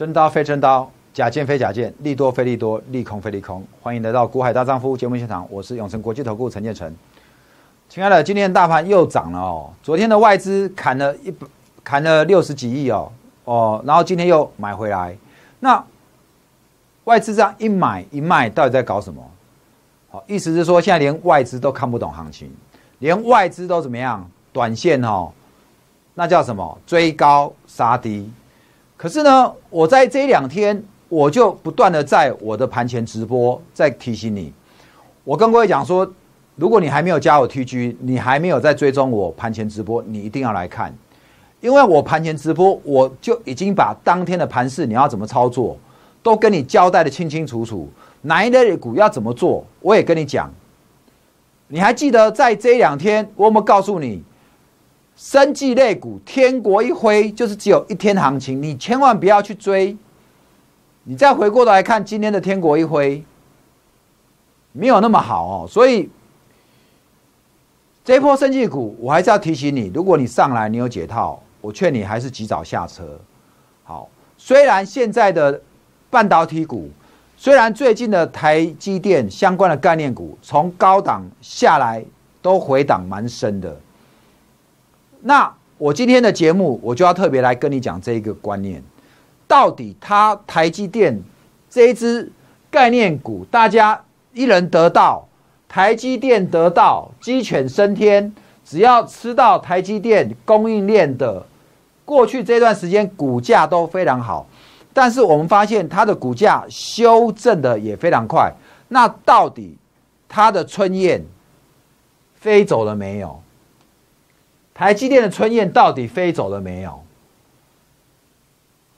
真刀非真刀，假剑非假剑，利多非利多，利空非利空。欢迎来到股海大丈夫节目现场，我是永成国际投顾陈建成。亲爱的，今天大盘又涨了哦，昨天的外资砍了一，砍了六十几亿哦，哦，然后今天又买回来。那外资这样一买一卖，到底在搞什么？好，意思是说现在连外资都看不懂行情，连外资都怎么样？短线哦，那叫什么？追高杀低。可是呢，我在这两天，我就不断的在我的盘前直播在提醒你。我跟各位讲说，如果你还没有加我 TG，你还没有在追踪我盘前直播，你一定要来看，因为我盘前直播，我就已经把当天的盘势你要怎么操作，都跟你交代的清清楚楚。哪一类股要怎么做，我也跟你讲。你还记得在这两天，我有没有告诉你？生技类股，天国一挥就是只有一天行情，你千万不要去追。你再回过头来看今天的天国一挥，没有那么好哦。所以这波生技股，我还是要提醒你，如果你上来你有解套，我劝你还是及早下车。好，虽然现在的半导体股，虽然最近的台积电相关的概念股从高档下来都回档蛮深的。那我今天的节目，我就要特别来跟你讲这一个观念，到底它台积电这一支概念股，大家一人得到，台积电得到鸡犬升天，只要吃到台积电供应链的，过去这段时间股价都非常好，但是我们发现它的股价修正的也非常快，那到底它的春燕飞走了没有？台积电的春燕到底飞走了没有？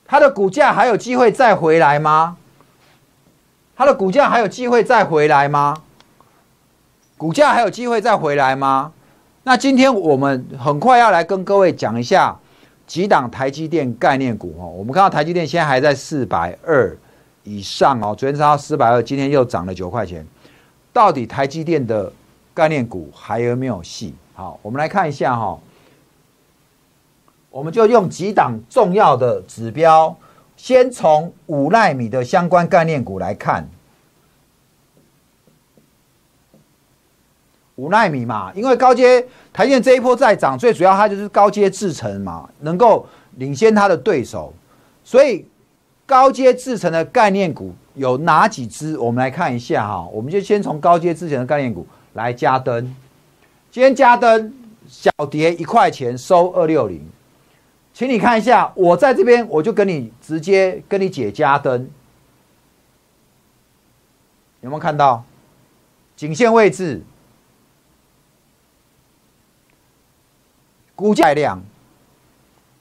它的股价还有机会再回来吗？它的股价还有机会再回来吗？股价还有机会再回来吗？那今天我们很快要来跟各位讲一下几档台积电概念股哦。我们看到台积电现在还在四百二以上哦，昨天涨到四百二，今天又涨了九块钱。到底台积电的概念股还有没有戏？好，我们来看一下哈。我们就用几档重要的指标，先从五纳米的相关概念股来看。五纳米嘛，因为高阶台电这一波在涨，最主要它就是高阶制程嘛，能够领先它的对手。所以高阶制程的概念股有哪几只？我们来看一下哈。我们就先从高阶制程的概念股来加灯。今天加灯小跌一块钱，收二六零。请你看一下，我在这边，我就跟你直接跟你解加灯，有没有看到颈线位置？股价量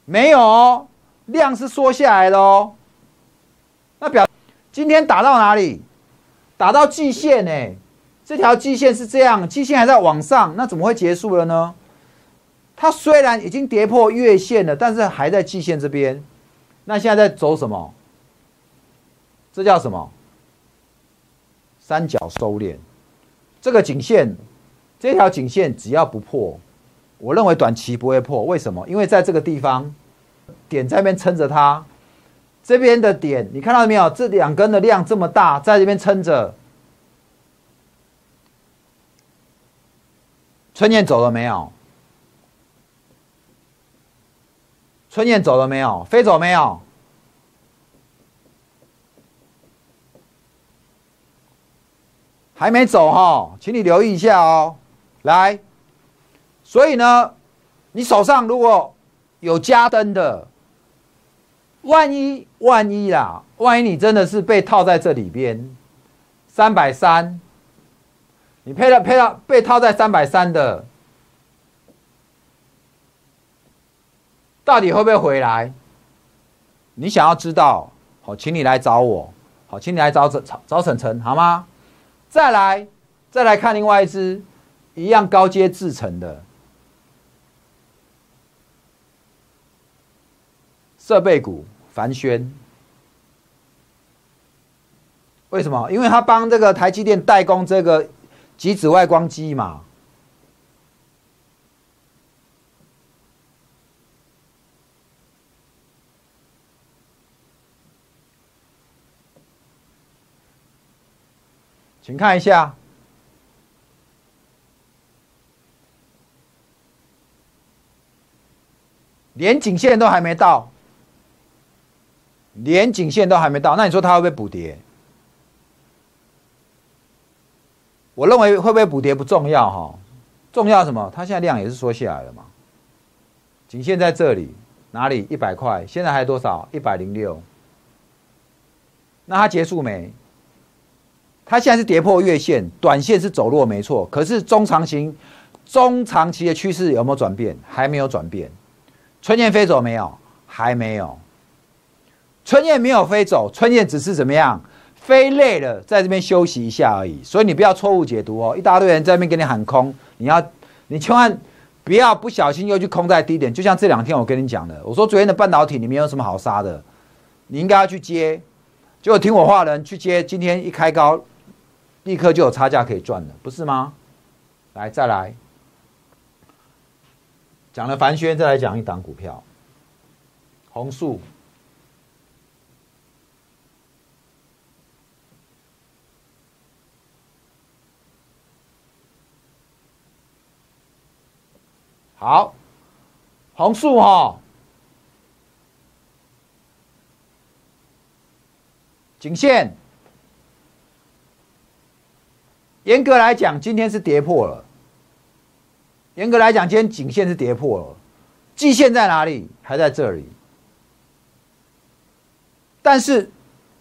没有，量是缩下来的哦。那表今天打到哪里？打到季线呢？这条季线是这样，季线还在往上，那怎么会结束了呢？它虽然已经跌破月线了，但是还在季线这边。那现在在走什么？这叫什么？三角收敛。这个颈线，这条颈线只要不破，我认为短期不会破。为什么？因为在这个地方点在那边撑着它，这边的点你看到没有？这两根的量这么大，在这边撑着。春燕走了没有？春燕走了没有？飞走没有？还没走哈，请你留意一下哦。来，所以呢，你手上如果有加灯的，万一万一啦，万一你真的是被套在这里边，三百三，你配了配了被套在三百三的。到底会不会回来？你想要知道，好，请你来找我，好，请你来找找找沈晨，好吗？再来，再来看另外一只一样高阶制成的设备股凡轩，为什么？因为他帮这个台积电代工这个及紫外光机嘛。请看一下，连颈线都还没到，连颈线都还没到，那你说它会不会补跌？我认为会不会补跌不重要哈，重要什么？它现在量也是缩下来了嘛，颈线在这里，哪里？一百块，现在还多少？一百零六。那它结束没？它现在是跌破月线，短线是走弱没错，可是中长型、中长期的趋势有没有转变？还没有转变。春燕飞走没有？还没有。春燕没有飞走，春燕只是怎么样？飞累了，在这边休息一下而已。所以你不要错误解读哦，一大堆人在那边给你喊空，你要你千万不要不小心又去空在低点。就像这两天我跟你讲的，我说昨天的半导体里面有什么好杀的？你应该要去接。结果听我话的人去接，今天一开高，立刻就有差价可以赚了，不是吗？来，再来讲了凡轩，再来讲一档股票，红树。好，红树哈。颈线，严格来讲，今天是跌破了。严格来讲，今天颈线是跌破了。季线在哪里？还在这里。但是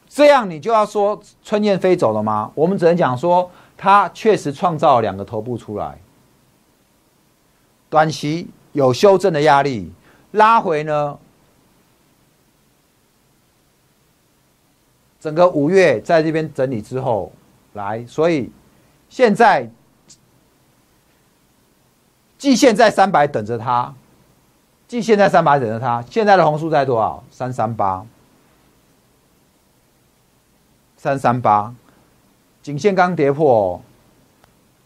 这样你就要说春燕飞走了吗？我们只能讲说，它确实创造两个头部出来。短期有修正的压力，拉回呢？整个五月在这边整理之后来，所以现在季线在三百等着它，季线在三百等着它。现在的红数在多少？三三八，三三八，颈线刚跌破，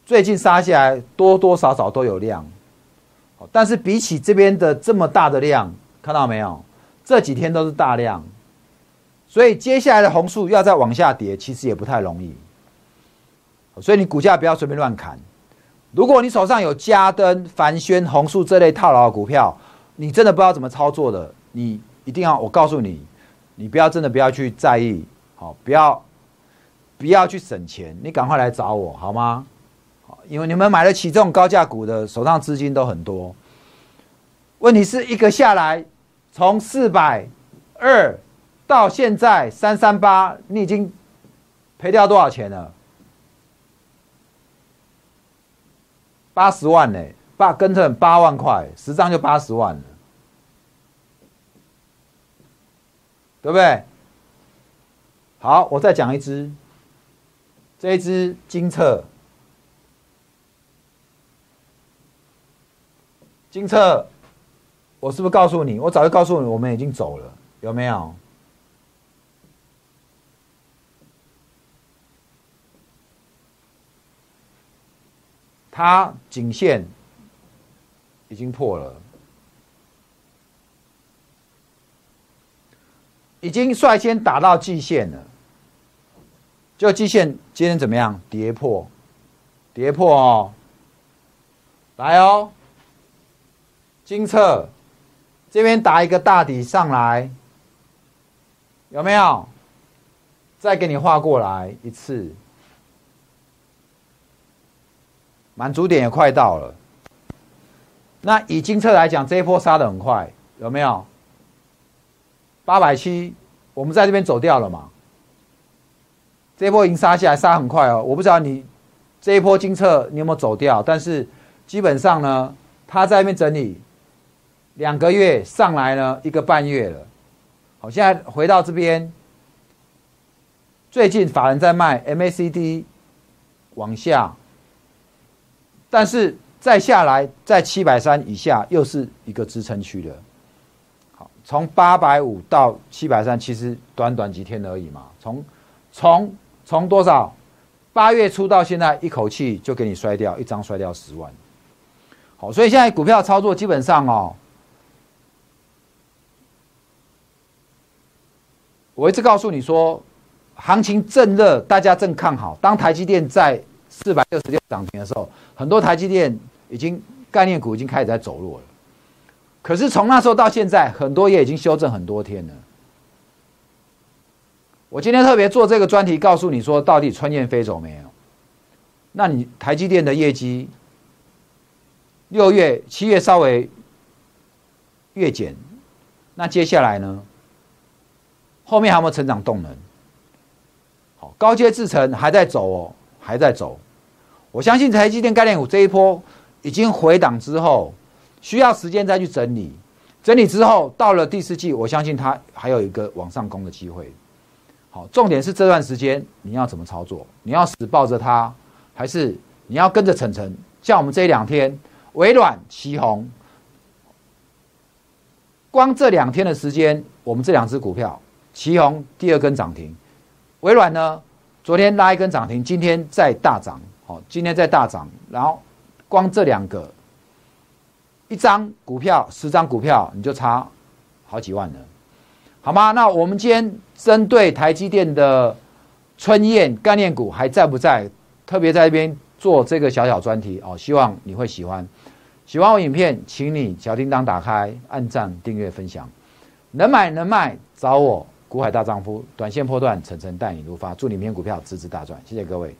最近杀下来多多少少都有量，但是比起这边的这么大的量，看到没有？这几天都是大量。所以接下来的红树要再往下跌，其实也不太容易。所以你股价不要随便乱砍。如果你手上有嘉登、凡轩、红树这类套牢的股票，你真的不知道怎么操作的，你一定要我告诉你，你不要真的不要去在意，好，不要不要去省钱，你赶快来找我好吗？因为你们买得起这种高价股的，手上资金都很多。问题是一个下来，从四百二。到现在三三八，你已经赔掉多少钱了？八十万呢？八跟着八万块，十张就八十万了，对不对？好，我再讲一只，这一只金策，金策，我是不是告诉你？我早就告诉你，我们已经走了，有没有？它颈线已经破了，已经率先打到季线了。就季线今天怎么样？跌破，跌破哦。来哦，金策这边打一个大底上来，有没有？再给你画过来一次。满足点也快到了，那以金策来讲，这一波杀的很快，有没有？八百七，我们在这边走掉了嘛？这一波已经杀下来，杀很快哦。我不知道你这一波金策你有没有走掉，但是基本上呢，他在那边整理两个月上来呢，一个半月了。好，现在回到这边，最近法人在卖 MACD 往下。但是再下来，在七百三以下又是一个支撑区的。好，从八百五到七百三，其实短短几天而已嘛。从从从多少？八月初到现在，一口气就给你摔掉一张，摔掉十万。好，所以现在股票操作基本上哦，我一直告诉你说，行情正热，大家正看好。当台积电在四百六十六涨停的时候，很多台积电已经概念股已经开始在走弱了。可是从那时候到现在，很多也已经修正很多天了。我今天特别做这个专题，告诉你说，到底春燕飞走没有？那你台积电的业绩，六月、七月稍微月减，那接下来呢？后面还有没有成长动能？好，高阶制程还在走哦，还在走。我相信台积电概念股这一波已经回档之后，需要时间再去整理。整理之后，到了第四季，我相信它还有一个往上攻的机会。好，重点是这段时间你要怎么操作？你要死抱着它，还是你要跟着晨晨？像我们这两天，微软、旗红，光这两天的时间，我们这两只股票。旗宏第二根涨停，微软呢，昨天拉一根涨停，今天再大涨，好，今天再大涨，然后光这两个，一张股票十张股票你就差好几万了，好吗？那我们今天针对台积电的春燕概念股还在不在？特别在这边做这个小小专题哦，希望你会喜欢。喜欢我影片，请你小叮当打开，按赞、订阅、分享，能买能卖找我。股海大丈夫，短线破段，层层带你入发，祝你明天股票支支大赚，谢谢各位。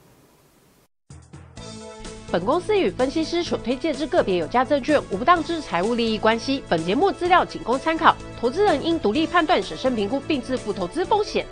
本公司与分析师所推荐之个别有价证券无不当之财务利益关系，本节目资料仅供参考，投资人应独立判断、审慎评估并自负投资风险。